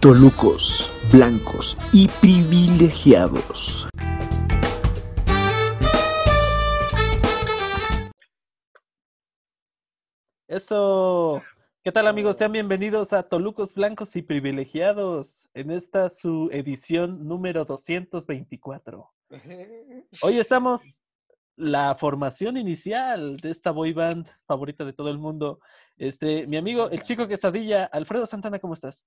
Tolucos, blancos y privilegiados. Eso. ¿Qué tal amigos? Sean bienvenidos a Tolucos Blancos y Privilegiados en esta su edición número 224. Hoy estamos la formación inicial de esta boy band favorita de todo el mundo. Este, mi amigo, el chico quesadilla, Alfredo Santana, ¿cómo estás?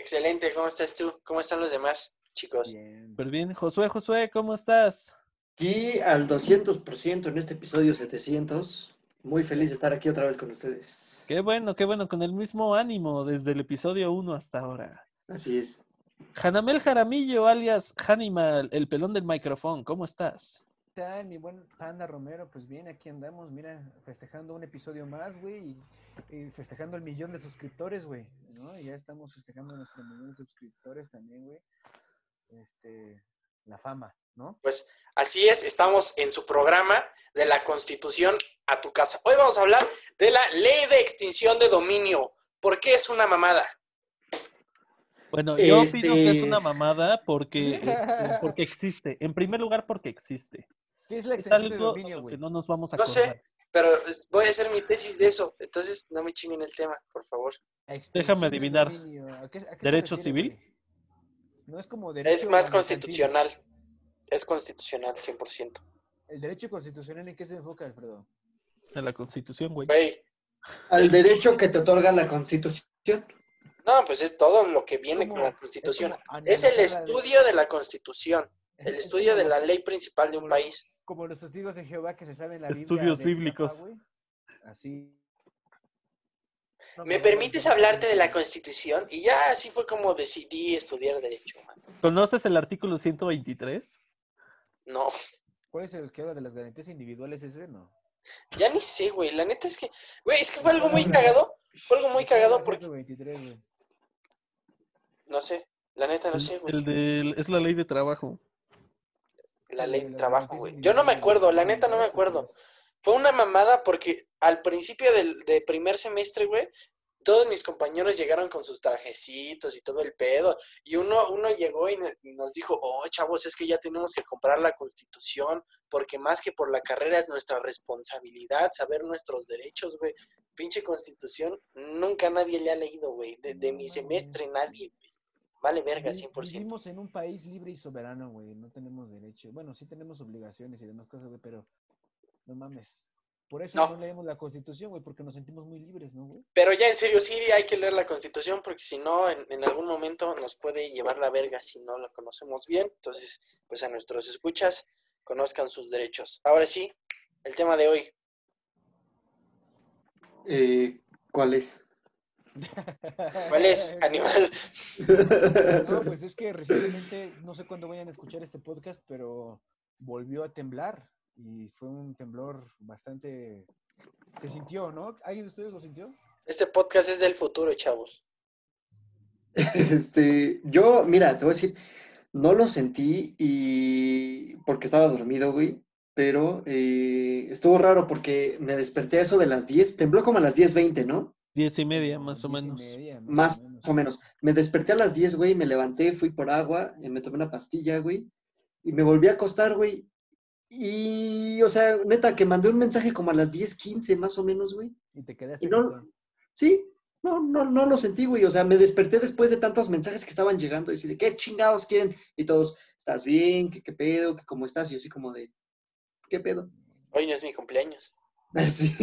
Excelente, ¿cómo estás tú? ¿Cómo están los demás, chicos? Bien. Súper bien. Josué, Josué, ¿cómo estás? Aquí al 200% en este episodio 700. Muy feliz de estar aquí otra vez con ustedes. Qué bueno, qué bueno, con el mismo ánimo desde el episodio 1 hasta ahora. Así es. Hanamel Jaramillo, alias Hanimal, el pelón del micrófono, ¿cómo estás? ¿Qué tal, mi buen Panda Romero? Pues bien, aquí andamos, mira, festejando un episodio más, güey, y, y festejando el millón de suscriptores, güey, ¿no? Y ya estamos festejando nuestro millón de suscriptores también, güey. Este, la fama, ¿no? Pues así es, estamos en su programa de la Constitución a tu casa. Hoy vamos a hablar de la ley de extinción de dominio. ¿Por qué es una mamada? Bueno, yo Este- opino que es una mamada porque, eh, porque existe. En primer lugar, porque existe. ¿Qué es la Es extensión de dominio, güey? no nos vamos a No sé. acordar. Pero voy a hacer mi tesis de eso, entonces no me chinguen el tema, por favor. Extensión de adivinar. dominio, ¿a qué- a qué se ¿Derecho refiere, civil? güey? No es como derecho Es más constitucional. Es constitucional, 100%. ¿El derecho constitucional en qué se enfoca, Alfredo? En la Constitución, güey. Güey, Al derecho que te otorga la Constitución. no, pues es todo lo que viene como- con la Constitución. Es el estudio de la Constitución, el Es- es estudio de la ley principal de un país. Como los testigos de Jehová que se saben la Biblia Estudios de bíblicos. Así. No, ¿Me no, permites hablarte de la. Constitución? Y ya así fue como decidí estudiar Derecho. man. ¿Conoces el artículo 123? No, ¿Cuál es el que habla de las garantías individuales ese? No. ya ni sé, güey. La neta es que, güey, es que fue algo muy cagado. Fue algo muy cagado porque, 123, güey. no sé, la neta no sé, güey. el del- es la ley de trabajo. La ley de las trabajo, güey. Yo no me acuerdo, la neta no me acuerdo. Fue una mamada porque al principio del de primer semestre, güey, todos mis compañeros llegaron con sus trajecitos y todo el pedo. Y uno, uno llegó y nos dijo, oh, chavos, es que ya tenemos que comprar la constitución, porque más que por la carrera es nuestra responsabilidad saber nuestros derechos, güey. Pinche constitución, nunca nadie le ha leído, güey. De, de mi semestre nadie, güey. Vale verga, Vi- 100%. Vivimos en un país libre y soberano, güey. No tenemos derecho. Bueno, sí tenemos obligaciones y demás cosas, güey, pero no mames. Por eso No. no, leemos la constitución, güey, porque nos sentimos muy libres, ¿no, güey? Pero ya en serio, sí hay que leer la constitución porque si no, en, en algún momento nos puede llevar la verga si no la conocemos bien. Entonces, pues a nuestros escuchas, conozcan sus derechos. Ahora sí, el tema de hoy. Eh, ¿Cuál es? ¿Cuál es, animal? No, pues es que recientemente, no sé cuándo vayan a escuchar este podcast, pero volvió a temblar y fue un temblor bastante... Se sintió, ¿no? ¿Alguien de ustedes lo sintió? Este podcast es del futuro, chavos. Este, yo, mira, te voy a decir, no lo sentí y porque estaba dormido, güey, pero eh, estuvo raro porque me desperté a eso de las 10, tembló como a las 10.20, ¿no? Diez y media, más o Diez y menos. media, Más o menos. o menos. Me desperté a las 10, güey, me levanté, fui por agua, eh, me tomé una pastilla, güey, y me volví a acostar, güey. Y, o sea, neta, que mandé un mensaje como a las 10.15, más o menos, güey. Y te quedaste Y no, sí, no, no, no lo sentí, güey. O sea, me desperté después de tantos mensajes que estaban llegando y así de, ¿qué chingados quieren? Y todos, ¿estás bien? ¿Qué, qué pedo? ¿Qué, ¿Cómo estás? Y yo así como de, ¿qué pedo? Hoy no es mi cumpleaños. Así.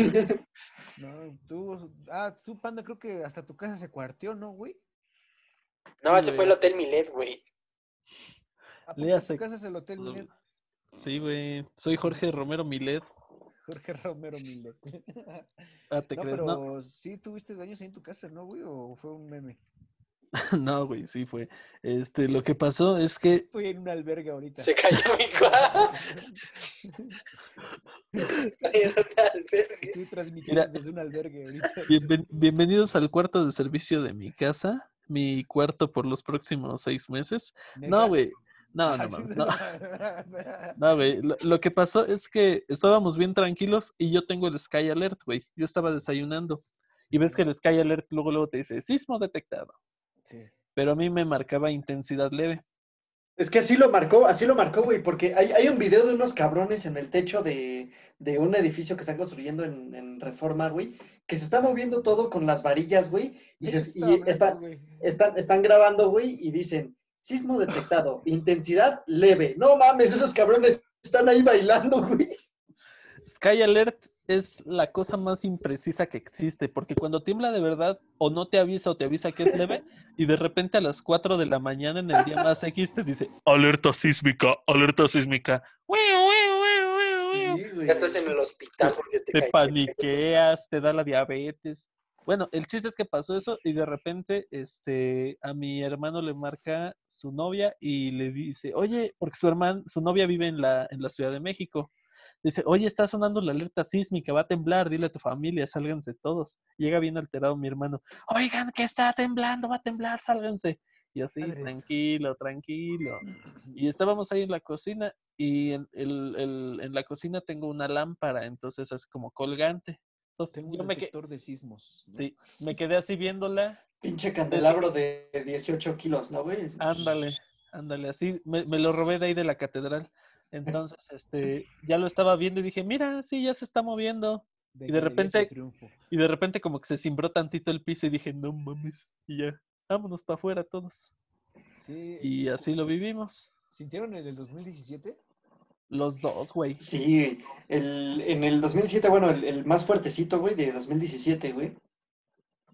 No, tú, ah, tú, Panda, creo que hasta tu casa se cuarteó, ¿no, güey? No, Sí, ese fue el Hotel Milet, güey. ¿A poco tu casa es el Hotel Milet? Sí, güey. Soy Jorge Romero Milet. Jorge Romero Milet. Ah, ¿te no, crees? pero No, sí tuviste daños ahí en tu casa, ¿no, güey? ¿O fue un meme? no, güey, sí fue. Este, lo que pasó es que Estoy en un albergue ahorita. Se cayó mi cuadro. Estoy en una albergue. Estoy transmitiendo Mira. desde un albergue ahorita. bienven- bienvenidos al cuarto de servicio de mi casa, mi cuarto por los próximos seis meses. No, güey. No, no, mames, no. No, güey. Lo, lo que pasó es que estábamos bien tranquilos y yo tengo el Sky Alert, güey. Yo estaba desayunando. Y ves que el Sky Alert luego, luego te dice, sismo detectado. Sí. pero a mí me marcaba intensidad leve. Es que así lo marcó, así lo marcó, güey, porque hay, hay un video de unos cabrones en el techo de, de un edificio que están construyendo en, en Reforma, güey, que se está moviendo todo con las varillas, güey, y, ¿De qué se- y están, güey? están, están grabando, güey, y dicen, sismo detectado, intensidad leve. No mames, esos cabrones están ahí bailando, güey. Sky Alert es la cosa más imprecisa que existe, porque cuando tiembla de verdad, o no te avisa o te avisa que es leve, y de repente a las 4 de la mañana en el día más X te dice, alerta sísmica, alerta sísmica. Wiu, wiu, wiu, wiu, wiu". Sí, güey. Ya estás en el hospital porque te, Te paniqueas, te da la diabetes. Bueno, el chiste es que pasó eso y de repente este, a mi hermano le marca su novia y le dice, oye, porque su hermano, su novia vive en la, en la Ciudad de México. Dice, oye, está sonando la alerta sísmica, va a temblar, dile a tu familia, sálganse todos. Llega bien alterado mi hermano, oigan, que está temblando, va a temblar, sálganse. Y así, tranquilo, tranquilo. Y estábamos ahí en la cocina y en, el- el- en la cocina tengo una lámpara, entonces es como colgante. Entonces Tengo yo un me, detector de sismos. ¿no? sí, me quedé así viéndola. Pinche candelabro de 18 kilos, ¿no, güey? Ándale, ándale, así me, me lo robé de ahí de la catedral. Entonces, este, ya lo estaba viendo y dije, mira, sí, ya se está moviendo. De Y de repente-. Y de repente como que se cimbró tantito el piso y dije, no mames. Y ya, vámonos para afuera todos. Sí, Y así lo vivimos. ¿Sintieron el del 2017? Los dos, güey. Sí, el, en el 2007, bueno, el, el más fuertecito, güey, de 2017, güey.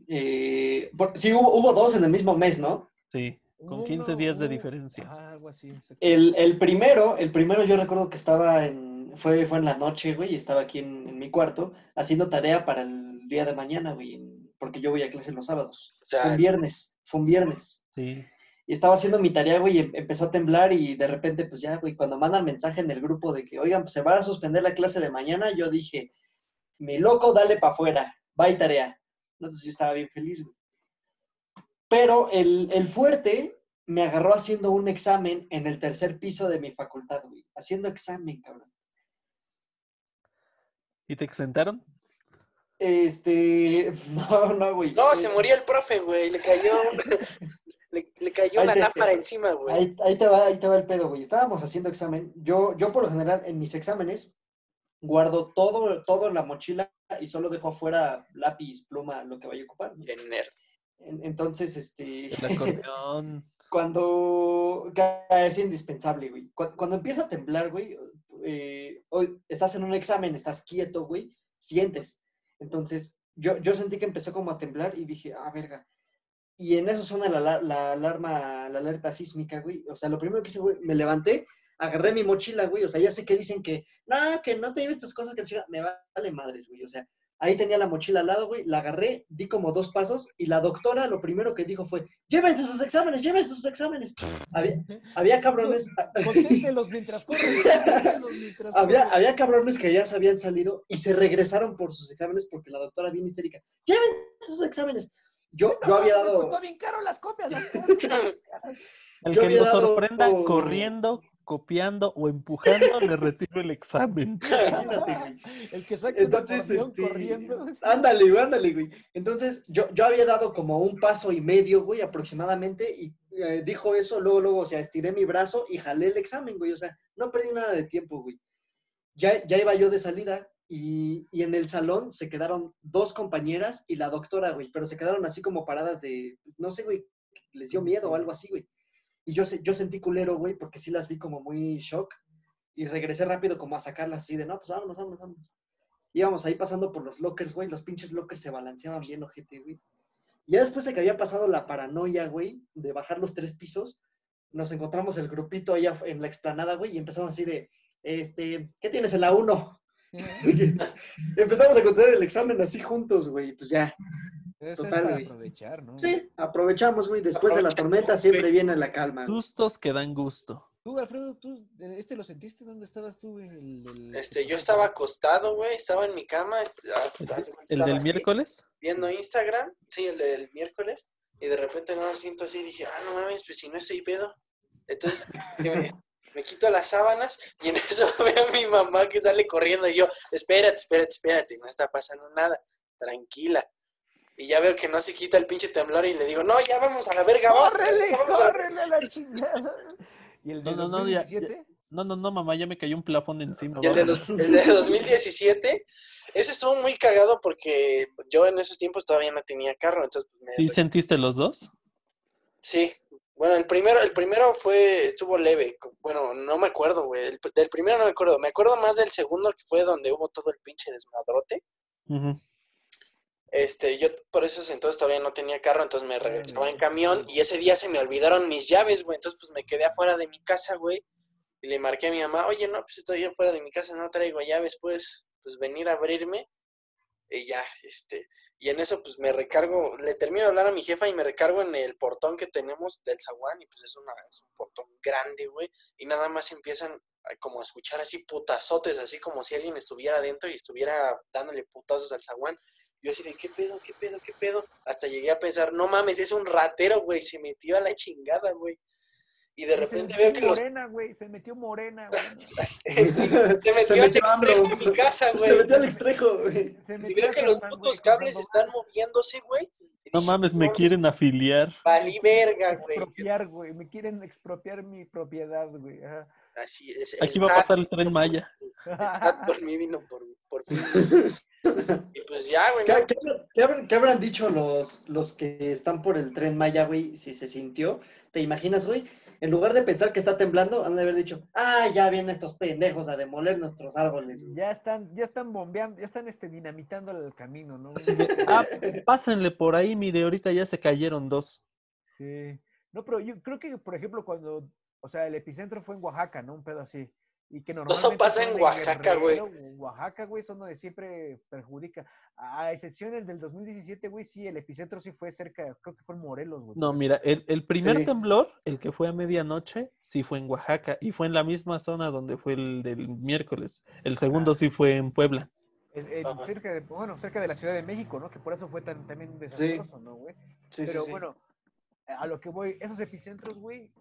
Eh, por- sí, hubo, hubo dos en el mismo mes, ¿no? Sí, con Uno, 15 días de diferencia. Algo así. El, el primero, el primero yo recuerdo que estaba en, fue, fue en la noche, güey, y estaba aquí en, en mi cuarto haciendo tarea para el día de mañana, güey, en- porque yo voy a clase los sábados. O Fue un viernes, fue un viernes. Sí. Y estaba haciendo mi tarea, güey, y em- empezó a temblar y de repente, pues ya, güey, cuando mandan mensaje en el grupo de que, oigan, pues se va a suspender la clase de mañana, yo dije, mi loco, dale para afuera, bye tarea. Entonces yo estaba bien feliz, güey. Pero el, el fuerte me agarró haciendo un examen en el tercer piso de mi facultad, güey. Haciendo examen, cabrón. ¿Y te exentaron? Este, no, no, güey. no, se murió el profe, güey. Le cayó, le, le cayó Ahí una te- lámpara encima, güey. Ahí, ahí te va, ahí te va el pedo, güey. Estábamos haciendo examen. Yo, yo por lo general, en mis exámenes, guardo todo, todo en la mochila y solo dejo afuera lápiz, pluma, lo que vaya a ocupar. Bien nerd. En- Entonces, este, El acordeón. cuando es indispensable, güey. Cu- Cuando, empieza a temblar, güey, eh, hoy estás en un examen, estás quieto, güey, sientes. Entonces, yo, yo sentí que empezó como a temblar y dije, ah, verga. Y en eso suena la, la- la alarma, la alerta sísmica, güey. O sea, lo primero que hice, güey, me levanté, agarré mi mochila, güey. O sea, ya sé que dicen que, no, que no te lleves tus cosas, que la chica-". me vale madres, güey. O sea, ahí tenía la mochila al lado, güey, la agarré, di como dos pasos y la doctora lo primero que dijo fue, llévense sus exámenes, llévense sus exámenes. Había, había cabrones, Conténselos mientras corren. conténselos mientras había, había cabrones que ya se habían salido y se regresaron por sus exámenes porque la doctora bien histérica, llévense sus exámenes. Yo, yo había Me dado, bien caro las copias. las copias. El que nos dado- sorprenda corriendo, copiando o empujando, le retiro el examen. imagínate, güey. El que saca Entonces, una este, corriendo. ándale, güey, ándale, güey. Entonces, yo, yo había dado como un paso y medio, güey, aproximadamente, y eh, dijo eso, luego, luego, o sea, estiré mi brazo y jalé el examen, güey, o sea, no perdí nada de tiempo, güey. Ya, ya iba yo de salida y, y en el salón se quedaron dos compañeras y la doctora, güey, pero se quedaron así como paradas de, no sé, güey, les dio miedo o algo así, güey. Y yo, yo sentí culero, güey, porque sí las vi como muy shock y regresé rápido como a sacarlas así de, no, pues vámonos, vámonos, vámonos. Íbamos ahí pasando por los lockers, güey, los pinches lockers se balanceaban bien, ojete, güey. Ya después de que había pasado la paranoia, güey, de bajar los tres pisos, nos encontramos el grupito allá en la explanada, güey, y empezamos así de, este, ¿qué tienes en la 1? empezamos a contar el examen así juntos, güey, pues ya. Eso es Total, para güey. aprovechar, ¿no? Sí, aprovechamos, güey, después de la tormenta siempre viene la calma. güey. Sustos que dan gusto. Tú, Alfredo, tú, ¿este lo sentiste? ¿Dónde estabas tú? El, el- Este, yo estaba acostado, güey, estaba en mi cama, est- ah, ¿El, estaba el del así, miércoles? viendo Instagram, sí, el del miércoles, y de repente no siento así, dije, ah, no mames, pues si no estoy pedo. Entonces, me, me quito las sábanas y en eso veo a mi mamá que sale corriendo y yo, espérate, espérate, espérate, no está pasando nada, tranquila. Y ya veo que no se quita el pinche temblor y le digo, no, ya vamos a la verga, vamos. ¡Córrele, vamos córrele a la chingada! ¿Y el de No, no, no, ya- 2017? No, no, no, mamá, ya me cayó un plafón encima. Y el de, dos- el de 2017, ese estuvo muy cagado porque yo en esos tiempos todavía no tenía carro, entonces pues me... ¿Sí sentiste los dos? Sí. Bueno, el primero, el primero fue, estuvo leve. Bueno, no me acuerdo, güey. El- del primero no me acuerdo. Me acuerdo más del segundo que fue donde hubo todo el pinche desmadrote. Ujú. Este, yo por eso entonces todavía no tenía carro, entonces me regresaba en camión y ese día se me olvidaron mis llaves, güey. Entonces pues me quedé afuera de mi casa, güey. Y le marqué a mi mamá, oye, no, pues estoy afuera de mi casa, no traigo llaves, pues, pues venir a abrirme. Y ya, este, y en eso pues me recargo, le termino de hablar a mi jefa y me recargo en el portón que tenemos del zaguán y pues es, una, es un portón grande, güey. Y nada más empiezan como a escuchar así putazotes, así como si alguien estuviera adentro y estuviera dándole putazos al zaguán. Yo así de, ¿qué pedo, qué pedo, qué pedo? Hasta llegué a pensar, no mames, es un ratero, güey, se metió a la chingada, güey. Y de Se repente veo que los... Morena, güey, se metió morena, güey. Se Se metió al metió AMLO. extremo de mi casa, Se güey. metió al extrejo, güey. Se Y metió veo que los putos cables están moviéndose, güey. No mames, me quieren afiliar. Valí verga, güey. Expropiar, güey. Me quieren expropiar mi propiedad, güey. Ajá. Así es. Aquí va a pasar el tren Maya. Por mí vino por, por fin. Y pues ya, güey. ¿Qué, habrán- qué habrán, qué habrán dicho los, los que están por el tren Maya, güey, si se sintió? ¿Te imaginas, güey? En lugar de pensar que está temblando, han de haber dicho, ah, ya vienen estos pendejos a demoler nuestros árboles. güey". Ya están, ya están bombeando, ya están este, dinamitando el camino, ¿no? ah, pásenle por ahí, mire, ahorita ya se cayeron dos. Sí. No, pero yo creo que, por ejemplo, cuando, o sea, el epicentro fue en Oaxaca, ¿no? Un pedo así. Y que normalmente pasa son en Oaxaca, güey. Oaxaca, güey, son donde siempre perjudica. A excepción del del 2017, güey, sí, el epicentro sí fue cerca, creo que fue en Morelos, güey. No, eso- mira, el, el primer Sí. temblor, el que fue a medianoche, sí fue en Oaxaca y fue en la misma zona donde fue el del miércoles. El segundo sí fue en Puebla. Es- es Ajá. cerca de, bueno, cerca de la Ciudad de México, ¿no? Que por eso fue tan, también desastroso, ¿no, güey? Sí, sí, Pero sí. bueno, a lo que voy, esos epicentros, güey,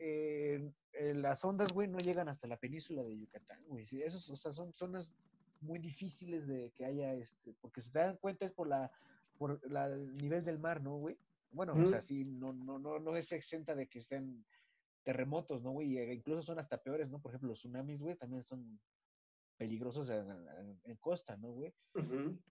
eh, eh, las ondas, güey, no llegan hasta la península de Yucatán, güey. Esos, o sea, son zonas muy difíciles de que haya, este, porque se dan cuenta es por la, por la- el nivel del mar, ¿no, güey? Bueno, o sea, sí, no, no, no, no es exenta de que estén terremotos, ¿no, güey? E incluso son hasta peores, ¿no? Por ejemplo, los tsunamis, güey, también son peligrosos en, en- en costa, ¿no, güey?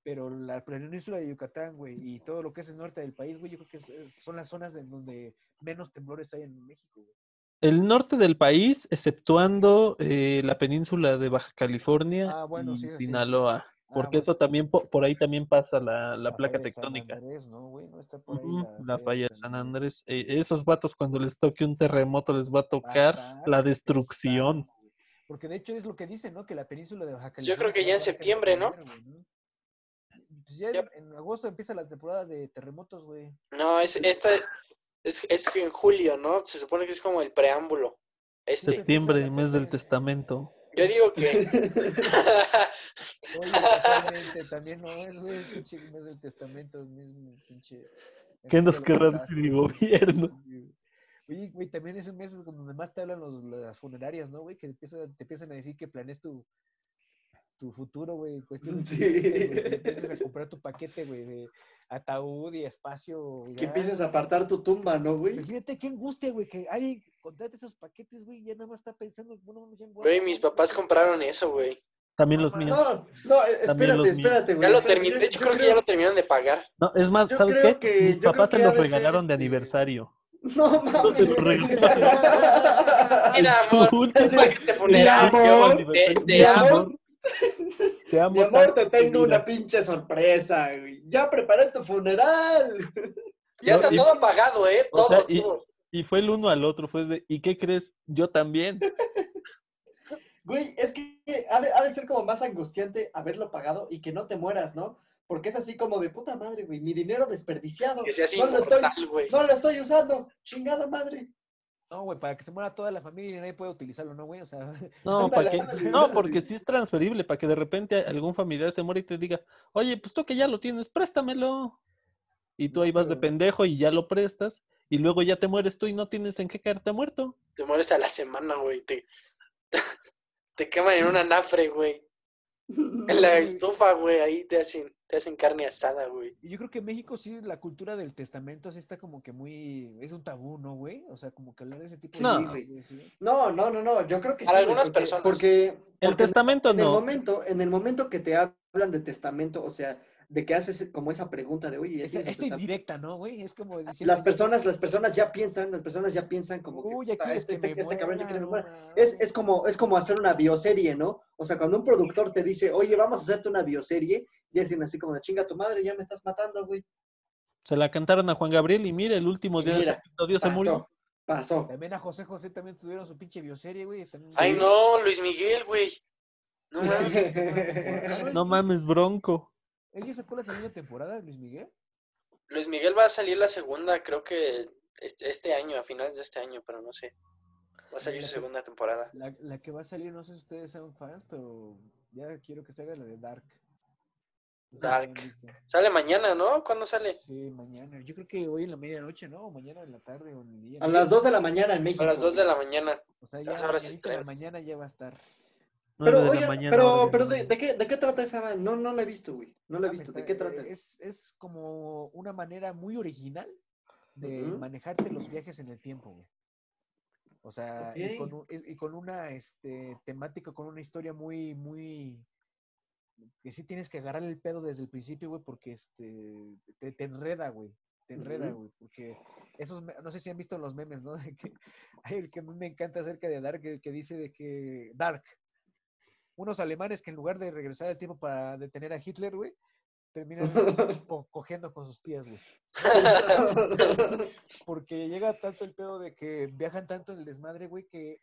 Pero la península de Yucatán, güey, y todo lo que es el norte del país, güey, yo creo que es- es- son las zonas en donde menos temblores hay en México, güey. El norte del país, exceptuando eh, la península de Baja California Ah, bueno, y sí, eso sí. Sinaloa, Ah, porque bueno, eso también, po- por ahí también pasa la, la placa falla de San tectónica. Andrés, ¿no, güey? No está por ahí Ujú, La falla falla de San Andrés. Eh, esos vatos cuando les toque un terremoto les va a tocar la destrucción. Porque de hecho es lo que dicen, ¿no? Que la península de Baja Yo creo California que ya en septiembre, ¿no? Pues ya en agosto empieza la temporada de terremotos, güey. No, es, esta es, es en julio, ¿no? Se supone que es como el preámbulo. Este. Septiembre, la mes del testamento. Yo digo que. Oye, también no es, güey, el pinche mes del testamento, el mismo pinche. ¿Qué el nos de querrá decir el desastres, gobierno? Oye, güey, también es un mes donde más te hablan los, las funerarias, ¿no, güey? Que empiezan, te empiezan a decir que planees tu, tu futuro, güey, cuestión de Sí. que empieces a comprar tu paquete, güey, de ataúd y espacio. Que ya. empieces a apartar tu tumba, ¿no, güey? Imagínate qué angustia, güey, que alguien contrate esos paquetes, güey, y ya nada más está pensando, bueno, ya en Güey, mis papás compraron eso, güey. También los míos. No, no, eh, espérate, espérate, güey. Ya lo terminé. yo- De hecho, yo creo que ya lo terminaron de pagar. No, es más, Yo ¿sabes creo qué? que- Mis papás se los de regalaron de este, aniversario. No mames. Se los regalaron. Mira, amor, un paquete yo, amor, te, te mi amo. amor. Te amo Mi amor, te tengo una pinche sorpresa, güey. Ya preparé tu funeral. Ya está No, y- todo pagado, ¿eh? o Todo, sea, y- todo. Y fue el uno al otro, fue de, ¿y qué crees? Yo también. Güey, es que ha de, ha de ser como más angustiante haberlo pagado y que no te mueras, ¿no? Porque es así como de puta madre, güey. Mi dinero desperdiciado. Que seas no lo estoy, güey. no lo estoy usando. Chingada madre. No, güey, para que se muera toda la familia y nadie puede utilizarlo, ¿no, güey? O sea, No, para que, no, porque sí es transferible, para que de repente algún familiar se muera y te diga, oye, pues tú que ya lo tienes, préstamelo. Y tú ahí vas de pendejo y ya lo prestas, y luego ya te mueres tú y no tienes en qué caerte muerto. Te mueres a la semana, güey. Te, te queman en una nafre, güey. En la estufa, güey. Ahí te hacen. Te hacen carne asada, güey. Y yo creo que en México sí la cultura del testamento sí está como que muy... Es un tabú, ¿no, güey? O sea, como que hablar de ese tipo de No. cosas, güey, sí. No, no, no, no, yo creo que Para sí, algunas porque- personas. Porque, El porque en- testamento en el no. momento, en el momento que te hablan de testamento, o sea, de que haces como esa pregunta de, oye, ¿ya Esta, tienes un esta testamento?". indirecta, ¿no, güey? Es como. Las personas, las personas ya piensan, las personas ya piensan como que Uy, ya "Puta, quieres este, que este, este cabrón ya quiere que me muera, muera". no Es, es como, es como hacer una bioserie, ¿no? O sea, cuando un productor te dice, oye, vamos a hacerte una bioserie, ya dicen así como de chinga tu madre, ya me estás matando, güey. Se la cantaron a Juan Gabriel y mire, el último Y día de mira, episodio se murió. Pasó, pasó. También a José José también tuvieron su pinche bioserie, güey. también- Ay, no, Luis Miguel, güey. No mames. No mames, bronco. ¿Él ya sacó la segunda temporada, Luis Miguel? Luis Miguel va a salir la segunda, creo que este, este año, a finales de este año, pero no sé. Va a salir su segunda temporada. La, la que va a salir, no sé si ustedes son fans, pero ya quiero que se haga la de Dark. No Dark. Sale mañana, ¿no? ¿Cuándo sale? Sí, mañana. Yo creo que hoy en la medianoche, ¿no? O mañana en la tarde o en el día. A las 2 de la mañana en México. A las 2 de la mañana. O sea, las ya horas mañanita en la estreno. mañana ya va a estar. Pero, de la oye, mañana, pero, pero ¿de, qué, ¿de qué trata esa? No, no la he visto, güey. No la he Ah, visto. ¿De qué trata? Es, es como una manera muy original de manejarte los viajes en el tiempo, güey. O sea, y, con, un- y con una este, temática, con una historia muy, muy... Que sí tienes que agarrar el pedo desde el principio, güey, porque este, te, te enreda, güey. Te enreda, güey. Porque esos, no sé si han visto los memes, ¿no? De que, hay el que a mí me encanta acerca de Dark, el que dice de que Dark, unos alemanes que en lugar de regresar al tiempo para detener a Hitler, güey, terminan co- cogiendo con sus tías, güey. Porque llega tanto el pedo de que viajan tanto en el desmadre, güey, que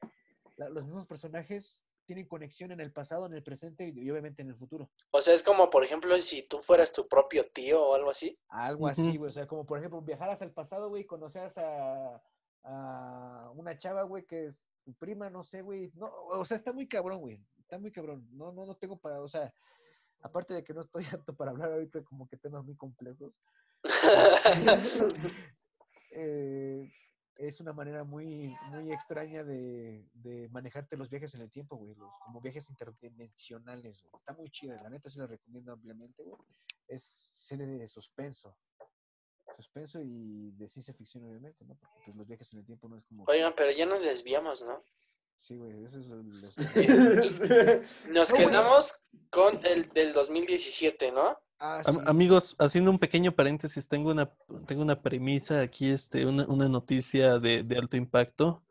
la- los mismos personajes tienen conexión en el pasado, en el presente y, y obviamente en el futuro. O sea, es como, por ejemplo, si tú fueras tu propio tío o algo así. Algo así, güey. O sea, como por ejemplo, viajaras al pasado, güey, y conoceras a, a una chava, güey, que es tu prima, no sé, güey. No, o sea, está muy cabrón, güey. Está muy cabrón. No, no, no tengo para, o sea, aparte de que no estoy apto para hablar ahorita como que temas muy complejos. eh, es una manera muy, muy extraña de, de manejarte los viajes en el tiempo, güey, los, como viajes interdimensionales, güey. Está muy chida, la neta se la recomiendo ampliamente, güey. Es serie de suspenso. Suspenso y de ciencia ficción, obviamente, ¿no? Porque pues los viajes en el tiempo no es como... Oigan, pero ya nos desviamos, ¿no? Sí, güey, eso es... el- los- Nos quedamos con el del 2017, ¿no? Ah, sí. amigos, haciendo un pequeño paréntesis, tengo una, tengo una premisa aquí, este, una, una noticia de, de alto impacto.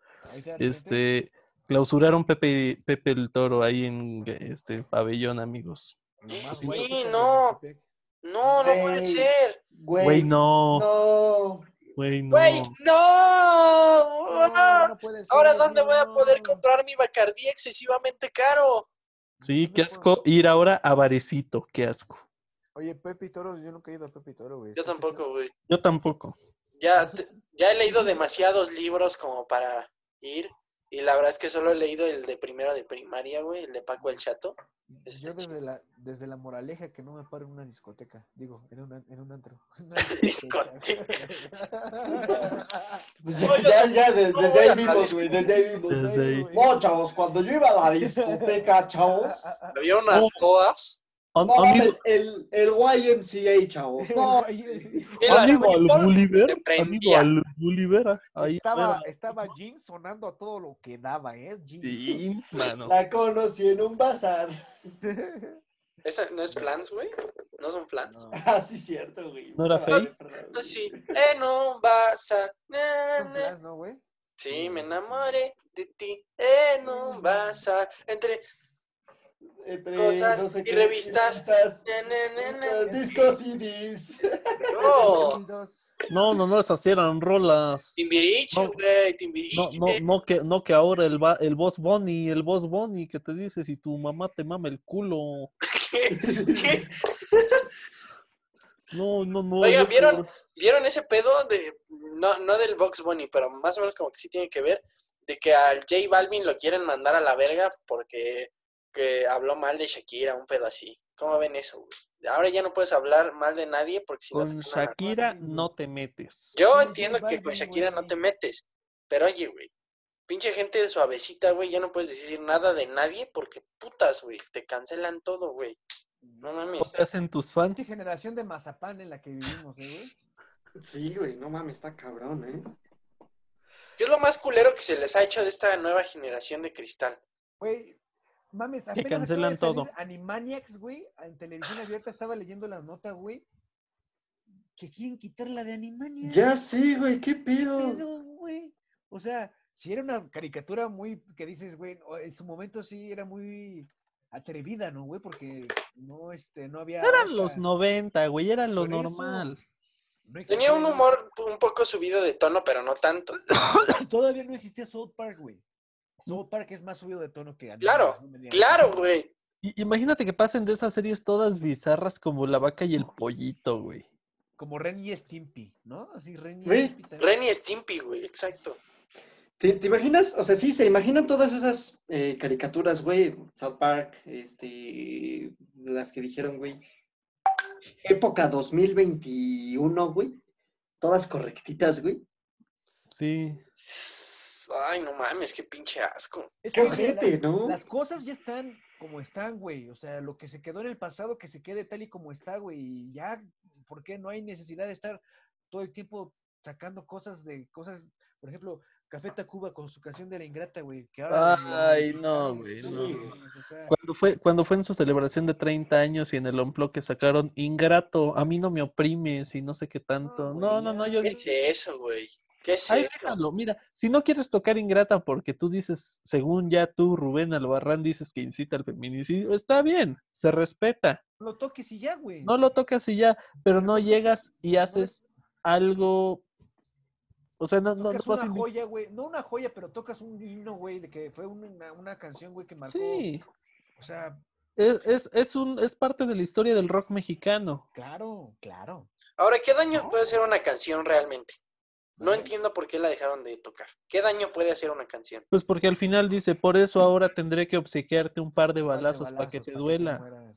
Este, clausuraron Pepe, Pepe el Toro ahí en este pabellón, amigos. Sí, no. No, no puede ser. Güey, no, No. Güey, no. Güey, no. No, no puede Ahora, ¿dónde voy a poder comprar mi Bacardí excesivamente caro? Sí, qué asco ir ahora a Varecito, qué asco. Oye, Pepe Toro, yo nunca he ido a Pepe Toro, güey. Yo ¿Sí se tampoco, güey. Yo tampoco. Ya, te- ya he leído demasiados libros como para ir. Y la verdad es que solo he leído el de primero de primaria, güey, el de Paco el Chato. Está Yo desde la, desde la moraleja que no me paro en una discoteca, digo, en, una, en un antro. Una Pues ya, ya, de- no desde ahí vimos, güey, desde ahí vimos. Desde ahí. No, chavos, cuando yo iba a la discoteca, chavos. Había unas No, amigo, el, el YMCA, chavos. No, Y la amigo al te amigo al Gulliver, ahí estaba, estaba Jean sonando a todo lo que daba, ¿eh? Jean. Sí, mano. la conocí en un bazar. ¿Esa no es flans, güey? ¿No son flans? No. Ah, sí, cierto, güey. ¿No era Perdón, fake? perdón. No, sí. En un bazar. na, Son na. flans, ¿no, güey? Sí, me enamoré de ti en un bazar. Entre Entre Cosas no sé y qué, revistas. revistas, na, na, na, na. discos CDs. No. No, no, no, esas eran rolas. Timbiriche, No. güey, No, Timbiriche. no, no que, no que ahora el, el boss Bonnie, el boss Bonnie que te dice si tu mamá te mama el culo. ¿Qué? ¿Qué? No, no, no. Oigan, yo ¿vieron? por- ¿Vieron ese pedo de, no, no del Box Bunny, pero más o menos como que sí tiene que ver, de que al J Balvin lo quieren mandar a la verga porque que habló mal de Shakira, un pedo así. ¿Cómo ven eso, güey? Ahora ya no puedes hablar mal de nadie porque si no te Con mandan a- Shakira no te metes. Yo entiendo que con Shakira no te metes, pero oye, güey, pinche gente de suavecita, güey, ya no puedes decir nada de nadie porque putas, güey, te cancelan todo, güey. No mames. ¿Cómo te hacen tus fans? Qué generación de mazapán en la que vivimos, ¿eh, güey? Sí, güey, no mames, está cabrón, ¿eh? ¿Qué es lo más culero que se les ha hecho de esta nueva generación de cristal? Güey, mames, apenas acaba cancelan de todo. Animaniacs, güey, en televisión abierta estaba leyendo las notas, güey, que quieren quitarla de Animaniacs. Ya sí, güey, qué pedo. pedo, güey? O sea, si era una caricatura muy, que dices, güey, en su momento sí era muy atrevida, ¿no, güey? Porque no, este, no había... Eran otra- los 90, güey, era lo Por eso. normal. no Tenía un humor un poco subido de tono, pero no tanto. Todavía no existía South Park, güey. South Park es más subido de tono que Claro, no. Claro, güey. Imagínate que pasen de esas series todas bizarras como La Vaca y el Pollito, güey. Como Ren y Stimpy, ¿no? Así Ren y Stimpy. Ren y Stimpy, güey, exacto. ¿Te, te imaginas? O sea, sí, se imaginan todas esas eh, caricaturas, güey, South Park, este, las que dijeron, güey, época 2021, güey, todas correctitas, güey. Sí. Ay, no mames, qué pinche asco. Es Qué que, güey, ojete, las- ¿no? Las cosas ya están como están, güey. O sea, lo que se quedó en el pasado, que se quede tal y como está, güey. Y ya, ¿por qué no hay necesidad de estar todo el tiempo sacando cosas de cosas? Por ejemplo, Café Tacuba con su canción de la ingrata, güey. Que ahora Ay, no, güey, sí, no. mames, o sea, Cuando fue, cuando fue en su celebración de 30 años y en el Omplo que sacaron Ingrato, a mí no me oprimes y no sé qué tanto. No, no, no, yo ¿Qué es eso, güey? ¿Qué es déjalo, mira, si no quieres tocar Ingrata porque tú dices, según ya tú, Rubén Albarrán, dices que incita al feminicidio, está bien, se respeta. no lo toques y ya, güey. No lo tocas y ya, pero no llegas y haces algo, o sea, no, no, no una joya, güey. No una joya, pero tocas un himno, güey, de que fue una, una canción, güey, que marcó. Sí, O sea, es, es, es un, es parte de la historia del rock mexicano. claro, claro. Ahora, ¿qué daño puede hacer una canción realmente? No entiendo por qué la dejaron de tocar. ¿Qué daño puede hacer una canción? Pues porque al final dice, por eso ahora tendré que obsequiarte un par de balazos para que te duela.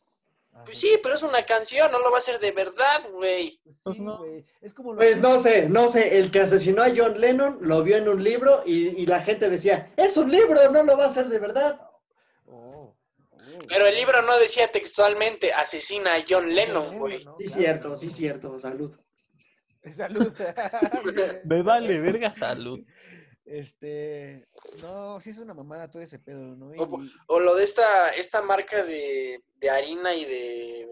Pues sí, pero es una canción, no lo va a hacer de verdad, güey. Pues Pues sí, no. güey. Es como lo Pues no sé, no sé, el que asesinó a John Lennon lo vio en un libro y, y la gente decía, es un libro, no lo va a hacer de verdad. Oh, oh. Pero el libro no decía textualmente asesina a John Lennon, güey. Sí, cierto, sí, cierto, salud. Salud. Me vale, verga, salud. Este, no, sí es una mamada todo ese pedo, ¿no? Y- O lo de esta, esta marca de, de harina y de,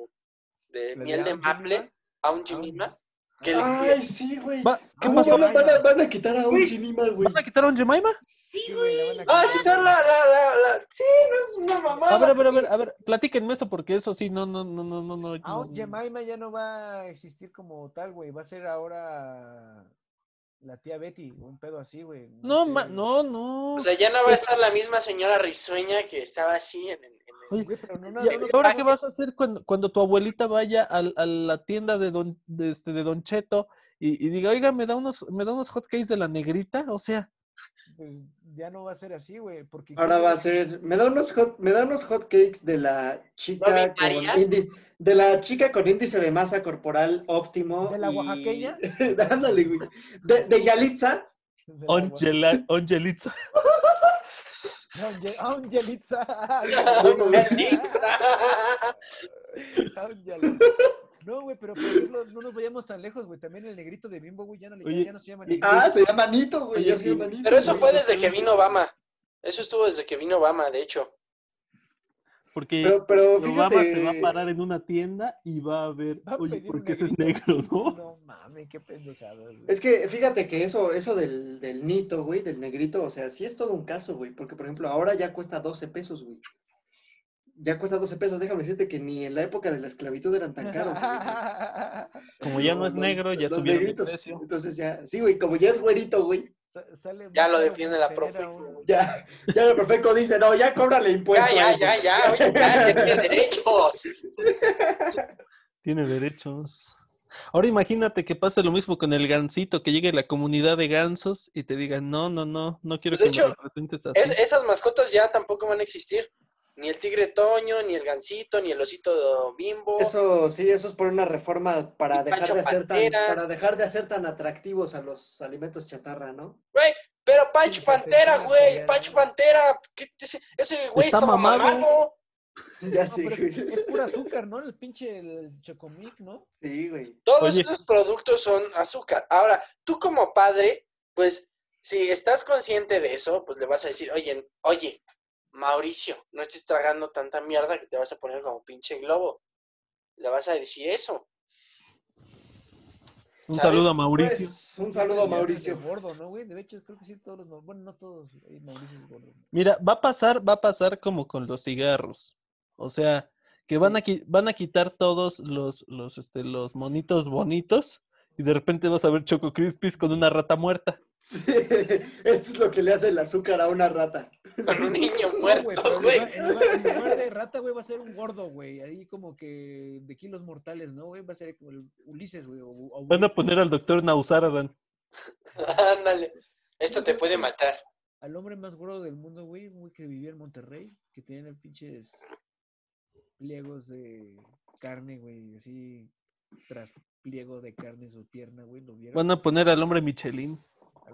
de ¿La de miel de Aunt maple, Aunt- Jemima, le- Ay, sí, güey. Va- ¿Qué van a, van a- van a quitar a un Güey. Chinima, güey? ¿Van a quitar a un Jemima? Sí, Sí, güey. Ah, quitar, la, la, la, la- Sí, no es una mamada. A ver, a ver, a ver, a ver, platíquenme eso porque eso sí, no, no, no, no, no, no. Aunt no. Jemima ya no va a existir como tal, güey. Va a ser ahora la tía Betty, un pedo así, güey. No, sé. ma- no, no. O sea, ya no va a estar la misma señora risueña que estaba así en, en- en el... Oye, Güey, pero no, no, ¿Y, no, no, y ahora no, qué vas a hacer cuando, cuando tu abuelita vaya al- a, la tienda de Don, de, este, de Don Cheto y, y diga, oiga, me da unos, me da unos hotcakes de la negrita? O sea, pues, ya no va a ser así, güey. Porque Ahora va a ser, me da unos hot, me da unos hot cakes de la chica con índice, de la chica con índice de masa corporal óptimo. ¿De la y- oaxaqueña? Ándale, güey. De, de Yalitza. Angela, Angelitza. Ange- Angelitza. Angelitza. No, güey, pero por ejemplo, no nos vayamos tan lejos, güey. También el negrito de Bimbo, güey, ya no, le, Oye, ya no se llama negrito. Ah, se llama Nito, güey. Ya se y- llama Nito. Pero eso fue desde que vino Obama. Eso estuvo desde que vino Obama, de hecho. Porque Pero, pero Obama fíjate. se va a parar en una tienda y va a ver, Va a oye, pedir ¿por un qué ese es negro, no? No mames, qué pendejada, güey. Es que fíjate que eso, eso del, del Nito, güey, del negrito, o sea, sí es todo un caso, güey. Porque, por ejemplo, ahora ya cuesta 12 pesos, güey. Ya cuesta 12 pesos. Déjame decirte que ni en la época de la esclavitud eran tan caros. güey. Como ya no es Los- negro, ya los subieron precio. Entonces ya, sí, güey, como ya es güerito, güey. Sale Ya lo defiende la profe. Ya, ya el perfecto dice, no, ya cóbrale Ya, impuestos. ya, a eso". ya, ya, oye, ya, tiene derechos. Tiene derechos. Ahora imagínate que pase lo mismo con el gansito, que llegue la comunidad de gansos y te digan, no, no, no, no quiero Pues, de que me hecho, representes así. Es- esas mascotas ya tampoco van a existir. Ni el tigre Toño, ni el gansito, ni el osito bimbo. Eso, sí, eso es por una reforma para dejar Pancho de hacer tan, para dejar de hacer tan atractivos a los alimentos chatarra, ¿no? Güey, pero Pancho Pantera, güey. Pancho Pantera. ¿qué- ese, ese güey Está mamado. mamado. Ya No, sé, pero güey. es, es pura azúcar, ¿no? El pinche el chocomic, ¿no? Sí, güey. Todos Oye. esos productos son azúcar. Ahora, tú como padre, pues, si estás consciente de eso, pues le vas a decir, oye, oye, Mauricio, no estés tragando tanta mierda que te vas a poner como pinche globo. Le vas a decir eso. Un saludo a Mauricio. Pues, un saludo a Mauricio. gordo, ¿no, güey? De hecho, creo que sí, todos los. Bueno, no todos. hay Mauricio es gordo. Mira, va a pasar, va a pasar como con los cigarros. O sea, que van Sí. a van a quitar todos los, los, este, los monitos bonitos y de repente vas a ver Choco Crispies con una rata muerta. Sí, esto es lo que le hace el azúcar a una rata. Con un niño muerto, güey, en güey. lugar, en lugar- en lugar de rata, güey, va a ser un gordo, güey. Ahí como que de kilos mortales, ¿no, güey? Va a ser como el Ulises, güey. o- o Van a poner al doctor Nausaradan. Ándale. Esto te puede matar. al hombre más gordo del mundo, güey, güey, que vivía en Monterrey, que tenía pinches pliegos de carne, güey, así tras pliego de carne su pierna, güey, lo vieron. Van a poner al hombre Michelin.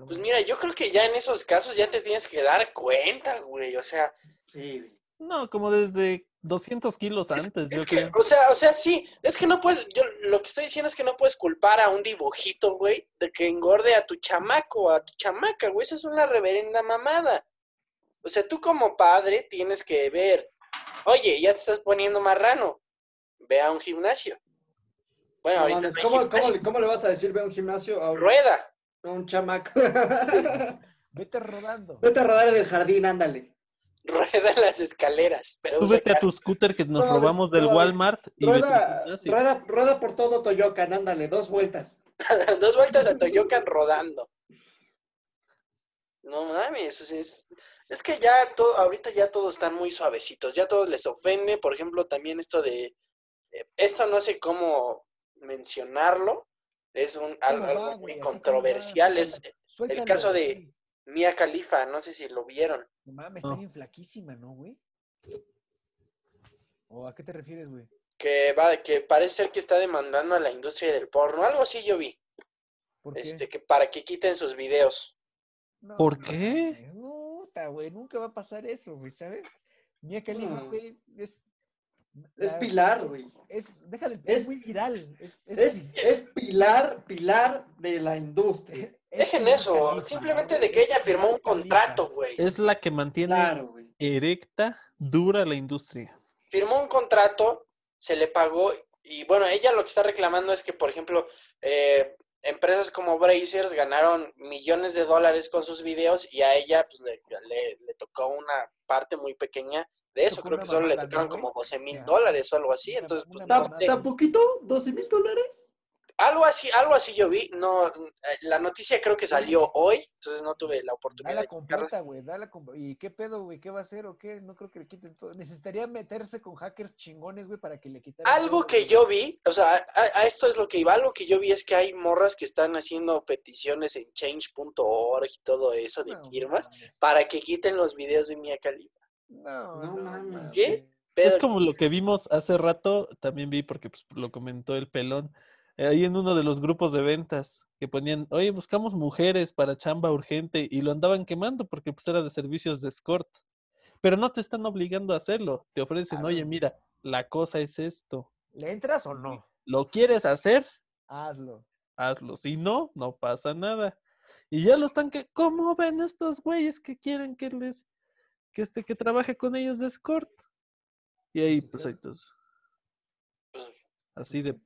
Pues mira, yo creo que ya en esos casos ya te tienes que dar cuenta, güey. O sea, Sí. No, como desde 200 kilos antes, yo es que, o sea, o sea, sí, es que no puedes, yo lo que estoy diciendo es que no puedes culpar a un dibujito, güey, de que engorde a tu chamaco a tu chamaca, güey, eso es una reverenda mamada. O sea, tú como padre tienes que ver, oye, ya te estás poniendo marrano, ve a un gimnasio. Bueno, No ahorita mames, no hay ¿cómo, cómo cómo le vas a decir ve a un gimnasio a un, Rueda, a un chamaco? Vete rodando. Vete a rodar en el jardín, ándale. rueda las escaleras, pero Súbete a tu scooter que nos No robamos del. Walmart y Rueda, rueda, rueda por todo Toyocan, ándale, dos vueltas. Dos vueltas a Toyocan rodando. No mames, es, es que ya todo, ahorita ya todos están muy suavecitos, ya todos les ofende, por ejemplo, también esto de, eh, esto no sé cómo mencionarlo, es un algo, ¿Cómo algo muy controversial, es suéltalo, caso de-. Mia Khalifa, no sé si lo vieron, No mames, está bien flaquísima, ¿no, güey? ¿O a qué te refieres, güey? que va, que parece ser que está demandando a la industria del porno, algo así yo vi, ¿Por qué? este, que para que quiten sus videos. No ¿Por qué? mames, No, ta, güey, nunca va a pasar eso, güey, ¿sabes? Mia Khalifa, No. güey, es... Es la- Pilar, güey. Es, déjale, Es- es muy viral. Es, Es, es pilar, pilar de la industria. es Dejen eso, simplemente ¿no, de que Es ella firmó un contrato, güey. Es la que mantiene Claro, erecta, dura la industria. firmó un contrato, se le pagó y bueno, ella lo que está reclamando es que, por ejemplo, eh, empresas como Brazers ganaron millones de dólares con sus videos y a ella pues le, le- le tocó una parte muy pequeña de eso, creo que solo le mamada, ¿no, tocaron como 12 mil dólares o algo así, entonces pues, ¿Tan poquito? ¿12 mil dólares? algo así, algo así yo vi, no, eh, la noticia creo que salió hoy, entonces no tuve la oportunidad Dala completa, güey, dala com- ¿Y qué pedo, güey? ¿Qué va a hacer o qué? No creo que le quiten todo. Necesitaría meterse con hackers chingones, güey, para que le quitaran Algo todo, que yo vi, o sea, a, a esto es lo que iba, algo que yo vi es que hay morras que están haciendo peticiones en change.org y todo eso de No firmas para que quiten los videos de Mia Khalifa. No, No no, mames. ¿Qué? Es como lo que vimos hace rato, también vi porque pues, lo comentó el pelón, eh, ahí en uno de los grupos de ventas que ponían, oye, buscamos mujeres para chamba urgente y lo andaban quemando porque pues era de servicios de escort. Pero no te están obligando a hacerlo, te ofrecen, oye, mira, la cosa es esto, ¿Le entras o no? ¿lo quieres hacer? Hazlo. Hazlo, si no, no pasa nada. Y ya lo están que, ¿cómo ven estos güeyes que quieren que les, que este, que trabaje con ellos de escort? Y ahí, pues ahí todos, pues, así de,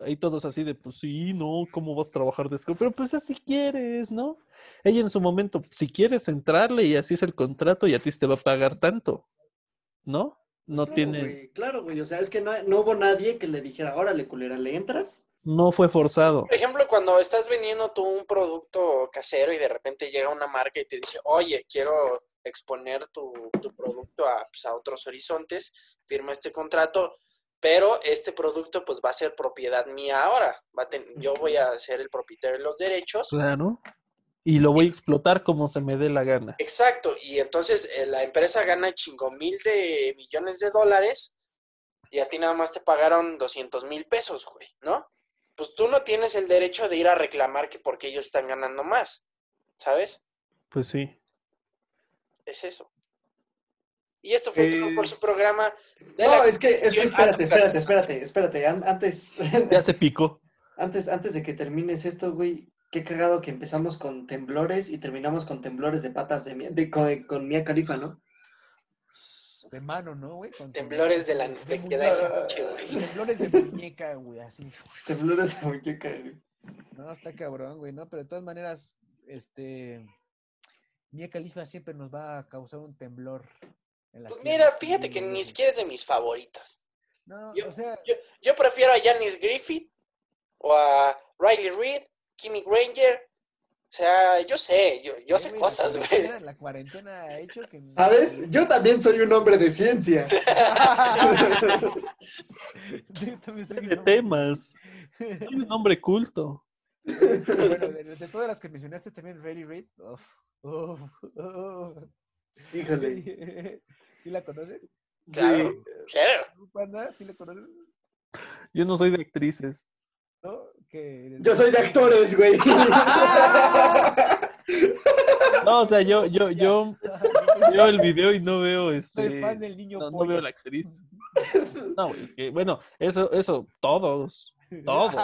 ahí todos así de, pues sí, no, ¿cómo vas a trabajar de escort? Pero pues así quieres, ¿no? Ella en su momento, si quieres entrarle y así es el contrato y a ti te va a pagar tanto, ¿no? No Claro, tiene, güey, claro, güey. O sea, es que no, no hubo nadie que le dijera, órale, culera, ¿le entras? No fue forzado. por ejemplo, cuando estás vendiendo tú un producto casero y de repente llega una marca y te dice, oye, quiero exponer tu, tu producto a, pues, a otros horizontes, firma este contrato, pero este producto pues va a ser propiedad mía ahora. Va a ten- yo voy a ser el propietario de los derechos. Claro. Y lo voy a explotar como se me dé la gana. Exacto, y entonces eh, la empresa gana chingo mil de millones de dólares y a ti nada más te pagaron 200 mil pesos, güey, ¿no? Pues tú no tienes el derecho de ir a reclamar que porque ellos están ganando más, ¿sabes? Pues sí. Es eso. Y esto fue todo por su programa. de No, la es que, es que espérate, espérate, espérate, espérate. an- Antes, Ya se picó. antes, antes de que termines esto, güey, qué cagado que empezamos con temblores y terminamos con temblores de patas de, de- con, con Mia Califa, ¿no? De mano, ¿no, güey? Con Temblores de la de de la güey. Temblores de muñeca, güey, así. Temblores de muñeca, güey. No, está cabrón, güey, ¿no? Pero de todas maneras, este. Mia Khalifa siempre nos va a causar un temblor. en la Pues tierra, mira, fíjate que ni siquiera es de mis favoritas. No, Yo- o sea, Yo prefiero a Janice Griffith o a Riley Reid, Kimmy Granger. O sea, yo sé, yo, yo sí, sé cosas, güey. La cuarentena ha hecho que. ¿Sabes? Yo también soy un hombre de ciencia. Yo también soy un De hombre- temas. Soy un hombre culto. Bueno, de, de todas las que mencionaste también, Riley Reid. uf, uf, uf. Híjole. ¿Sí la conoces? Claro. Sí. Claro. ¿Sí la conoces? Yo no soy de actrices. ¿No? Que Yo soy de actores, güey. No, o sea, yo, yo, yo veo el video y no veo este. Soy fan del niño No, no veo la actriz. No, es que, bueno, eso, eso, todos, todos.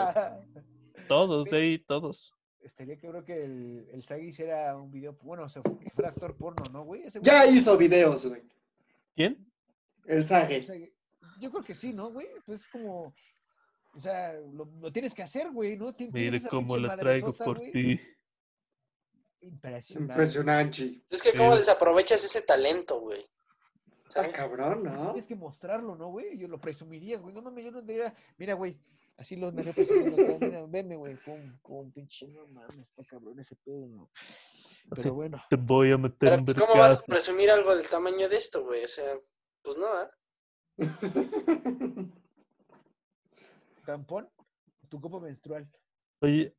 todos, de ahí, todos. Estaría que creo que el, el Sagi hiciera un video, bueno, o sea, que fuera actor porno, ¿no, güey? Ese güey- Ya hizo videos, güey. ¿Quién? El sea, Yo creo que sí, ¿no, güey? Pues es como, o sea, lo, lo tienes que hacer, güey, ¿no? Mire cómo la traigo por güey. ti. Impresionante. Impresionante. Es que cómo Sí. desaprovechas ese talento, güey. Está ¿Sabes? cabrón, ¿no? Tienes que mostrarlo, ¿no, güey? Yo lo presumirías, güey. No mames, yo no diría, mira, güey, así lo andaría presumiendo acá, mira, veme, güey, pum, pum, pinche, no mames, está cabrón ese pedo, no. Pero Así, bueno, Te voy a meter Pero pues, ¿cómo vas a presumir algo del tamaño de esto, güey? O sea, pues no, ¿ah? tampón, tu copa menstrual. Oye,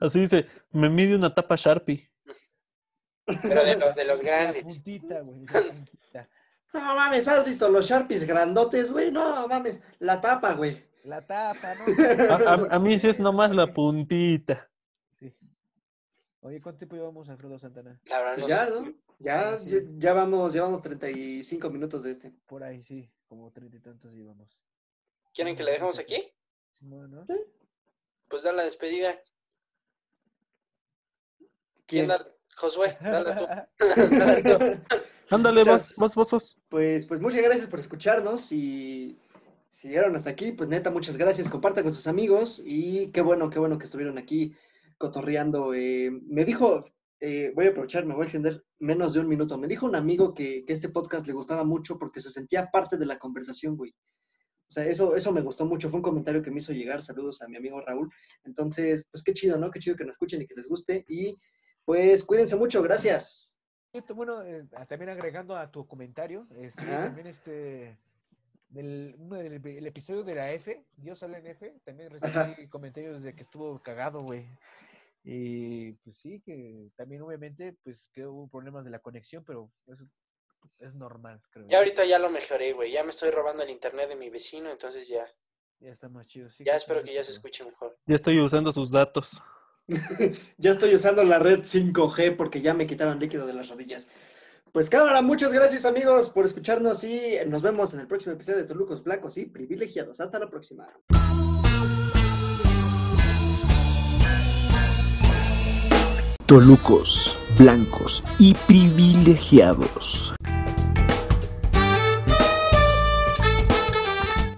así dice, me mide una tapa Sharpie. Pero de, lo- de los La grandes. puntita, güey, la puntita. No mames, ¿has visto los Sharpies grandotes, güey? No mames, la tapa, güey. La tapa, ¿no? A, a- a mí sí es nomás la puntita. Sí. Oye, ¿cuánto tiempo llevamos, Alfredo Santana? La verdad, no ya, sé. ¿no? Ya, Sí. ya, ya vamos, llevamos 35 minutos de este. Por ahí, sí, como treinta y tantos llevamos. ¿Quieren que le dejemos aquí? Simón, ¿no? Pues da la despedida. ¿Quién? ¿Quién da? Josué, dale tú. Dale tú. Ándale, vos, vos. Pues, pues muchas gracias por escucharnos y si llegaron hasta aquí, pues neta, muchas gracias. Compartan con sus amigos y qué bueno, qué bueno que estuvieron aquí cotorreando. Eh, me dijo, eh, voy a aprovechar, me voy a extender menos de un minuto. Me dijo un amigo que, que este podcast le gustaba mucho porque se sentía parte de la conversación, güey. O sea, eso, eso me gustó mucho. Fue un comentario que me hizo llegar. Saludos a mi amigo Raúl. Entonces, pues qué chido, ¿no? Qué chido que nos escuchen y que les guste. Y pues cuídense mucho. Gracias. Esto, bueno, eh, también agregando a tu comentario, este, también este, del, el episodio de la F, Dios sale en F, también Ajá. recibí comentarios de que estuvo cagado, güey. Y pues sí, que también obviamente, pues que hubo problemas de la conexión, pero eso es normal, creo. Ya ahorita ya lo mejoré, güey. Ya me estoy robando el internet de mi vecino, entonces ya. Ya está más chido. sí, Ya que espero que ya se escuche mejor. Ya estoy usando sus datos. Ya estoy usando la red 5G porque ya me quitaron líquido de las rodillas. Pues cámara, muchas gracias amigos por escucharnos y nos vemos en el próximo episodio de Tolucos Blancos y Privilegiados. Hasta la próxima. Tolucos, blancos y privilegiados.